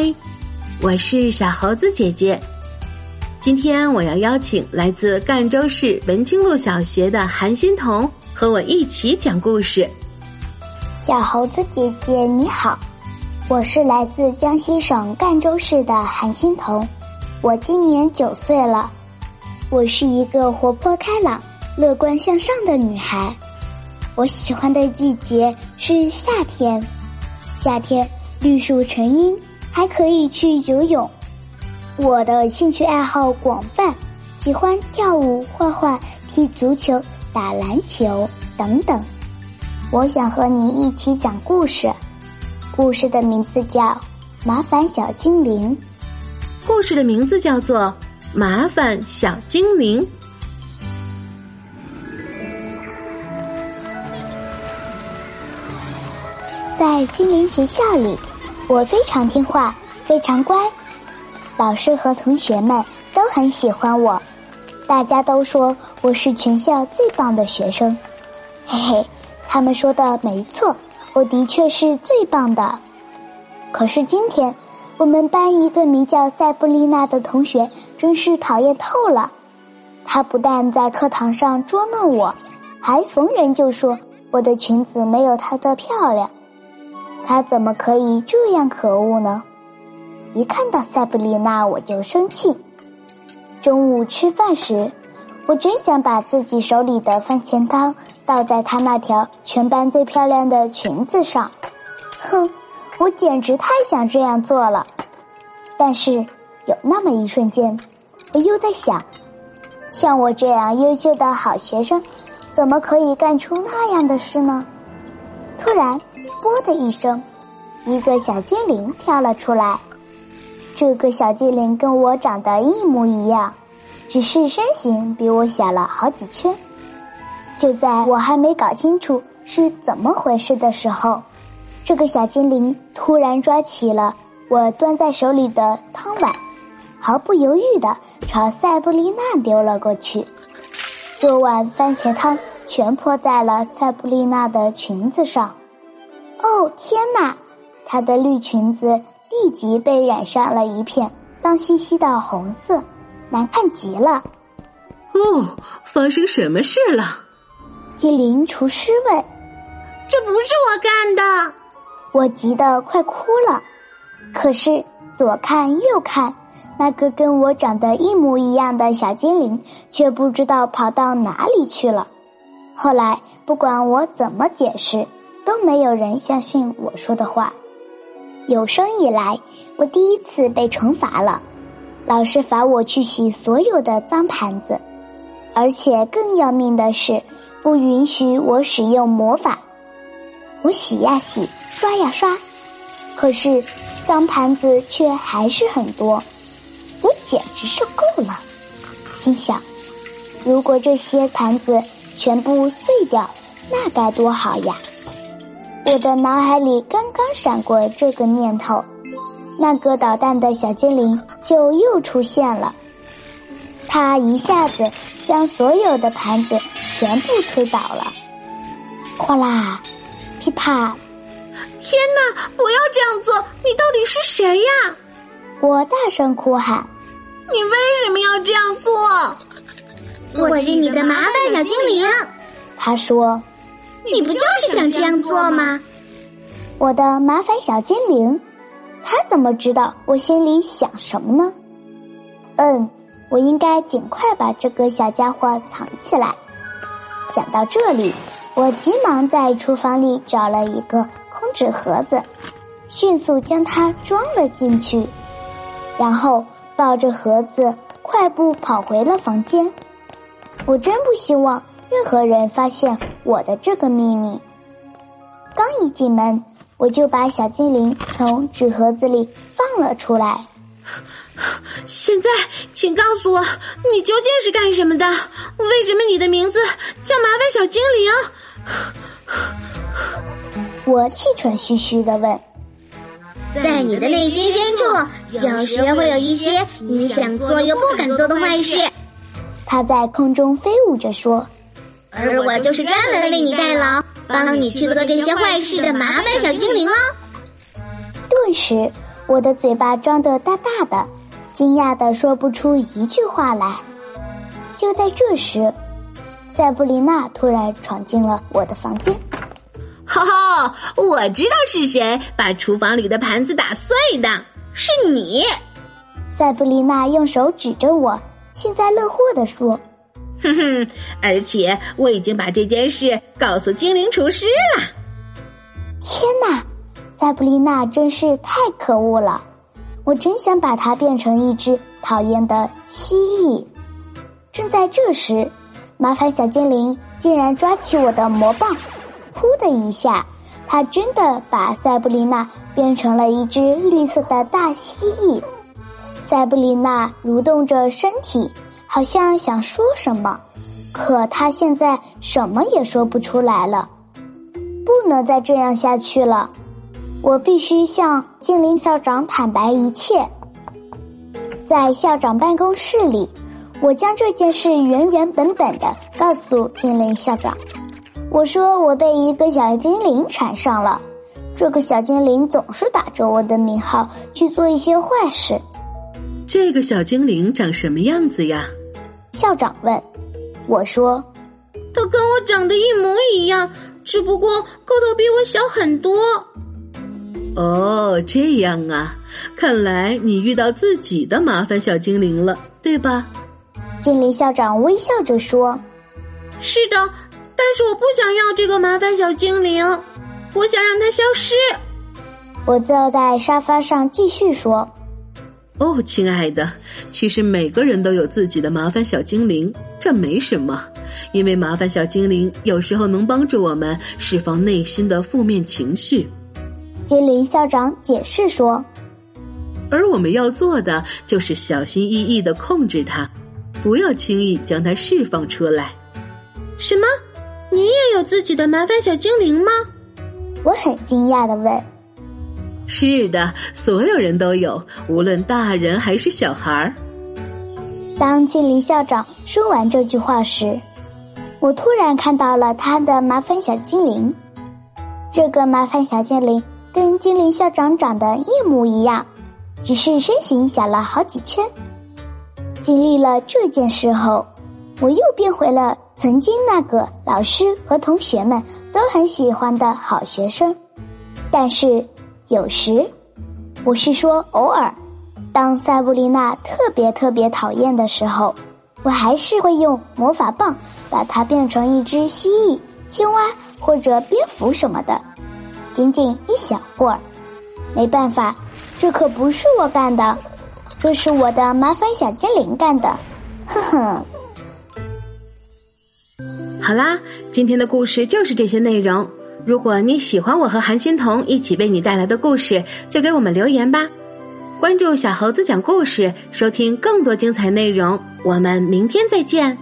嗨，我是小猴子姐姐。今天我要邀请来自赣州市文清路小学的韩欣彤和我一起讲故事。小猴子姐姐你好，我是来自江西省赣州市的韩欣彤，我今年九岁了。我是一个活泼开朗、乐观向上的女孩。我喜欢的季节是夏天，夏天绿树成荫。还可以去游泳。我的兴趣爱好广泛，喜欢跳舞、画画、踢足球、打篮球等等。我想和你一起讲故事，故事的名字叫《麻烦小精灵》。故事的名字叫做《麻烦小精灵》。在精灵学校里。我非常听话，非常乖，老师和同学们都很喜欢我，大家都说我是全校最棒的学生，嘿嘿，他们说的没错，我的确是最棒的。可是今天，我们班一个名叫塞布丽娜的同学真是讨厌透了，她不但在课堂上捉弄我，还逢人就说我的裙子没有她的漂亮。他怎么可以这样可恶呢？一看到塞布丽娜我就生气。中午吃饭时，我真想把自己手里的番茄汤倒在她那条全班最漂亮的裙子上。哼，我简直太想这样做了。但是有那么一瞬间，我又在想，像我这样优秀的好学生，怎么可以干出那样的事呢？突然。啵的一声，一个小精灵跳了出来。这个小精灵跟我长得一模一样，只是身形比我小了好几圈。就在我还没搞清楚是怎么回事的时候，这个小精灵突然抓起了我端在手里的汤碗，毫不犹豫地朝塞布丽娜丢了过去。这碗番茄汤全泼在了塞布丽娜的裙子上。哦天哪！她的绿裙子立即被染上了一片脏兮兮的红色，难看极了。哦，发生什么事了？精灵厨师问。这不是我干的，我急得快哭了。可是左看右看，那个跟我长得一模一样的小精灵却不知道跑到哪里去了。后来不管我怎么解释。都没有人相信我说的话。有生以来，我第一次被惩罚了。老师罚我去洗所有的脏盘子，而且更要命的是，不允许我使用魔法。我洗呀洗，刷呀刷，可是脏盘子却还是很多。我简直受够了，心想：如果这些盘子全部碎掉，那该多好呀！我的脑海里刚刚闪过这个念头，那个捣蛋的小精灵就又出现了。他一下子将所有的盘子全部推倒了，哗啦，噼啪！天哪！不要这样做！你到底是谁呀？我大声哭喊：“你为什么要这样做？”我是你的麻烦小精灵。他说。你不就是想这样做吗？我的麻烦小精灵，他怎么知道我心里想什么呢？嗯，我应该尽快把这个小家伙藏起来。想到这里，我急忙在厨房里找了一个空纸盒子，迅速将它装了进去，然后抱着盒子快步跑回了房间。我真不希望任何人发现。我的这个秘密，刚一进门，我就把小精灵从纸盒子里放了出来。现在，请告诉我，你究竟是干什么的？为什么你的名字叫麻烦小精灵？我气喘吁吁的问。在你的内心深处，有时会有一些你想做又不敢做的坏事。他在空中飞舞着说。而我就是专门为你代劳，帮你去做这些坏事的麻烦小精灵哦。顿时，我的嘴巴张得大大的，惊讶的说不出一句话来。就在这时，塞布丽娜突然闯进了我的房间。哈哈，我知道是谁把厨房里的盘子打碎的，是你。塞布丽娜用手指着我，幸灾乐祸地说：“哼哼，而且我已经把这件事告诉精灵厨师了。”天哪，塞布丽娜真是太可恶了！我真想把它变成一只讨厌的蜥蜴。正在这时，麻烦小精灵竟然抓起我的魔棒。噗的一下，他真的把塞布丽娜变成了一只绿色的大蜥蜴。塞布丽娜蠕动着身体，好像想说什么，可他现在什么也说不出来了。不能再这样下去了，我必须向精灵校长坦白一切。在校长办公室里，我将这件事原原本本的告诉精灵校长。我说我被一个小精灵缠上了，这个小精灵总是打着我的名号去做一些坏事。这个小精灵长什么样子呀？校长问。我说，他跟我长得一模一样，只不过个头比我小很多。哦，这样啊，看来你遇到自己的麻烦小精灵了，对吧？精灵校长微笑着说：“是的。”但是我不想要这个麻烦小精灵，我想让它消失。我坐在沙发上继续说：“哦，亲爱的，其实每个人都有自己的麻烦小精灵，这没什么，因为麻烦小精灵有时候能帮助我们释放内心的负面情绪。”精灵校长解释说：“而我们要做的就是小心翼翼的控制它，不要轻易将它释放出来。”什么？你也有自己的麻烦小精灵吗？我很惊讶的问。是的，所有人都有，无论大人还是小孩儿。当精灵校长说完这句话时，我突然看到了他的麻烦小精灵。这个麻烦小精灵跟精灵校长长得一模一样，只是身形小了好几圈。经历了这件事后，我又变回了。曾经那个老师和同学们都很喜欢的好学生，但是有时，我是说偶尔，当塞布丽娜特别特别讨厌的时候，我还是会用魔法棒把它变成一只蜥蜴、青蛙或者蝙蝠什么的，仅仅一小会儿。没办法，这可不是我干的，这是我的麻烦小精灵干的，哼哼。好啦，今天的故事就是这些内容。如果你喜欢我和韩欣彤一起为你带来的故事，就给我们留言吧。关注小猴子讲故事，收听更多精彩内容。我们明天再见。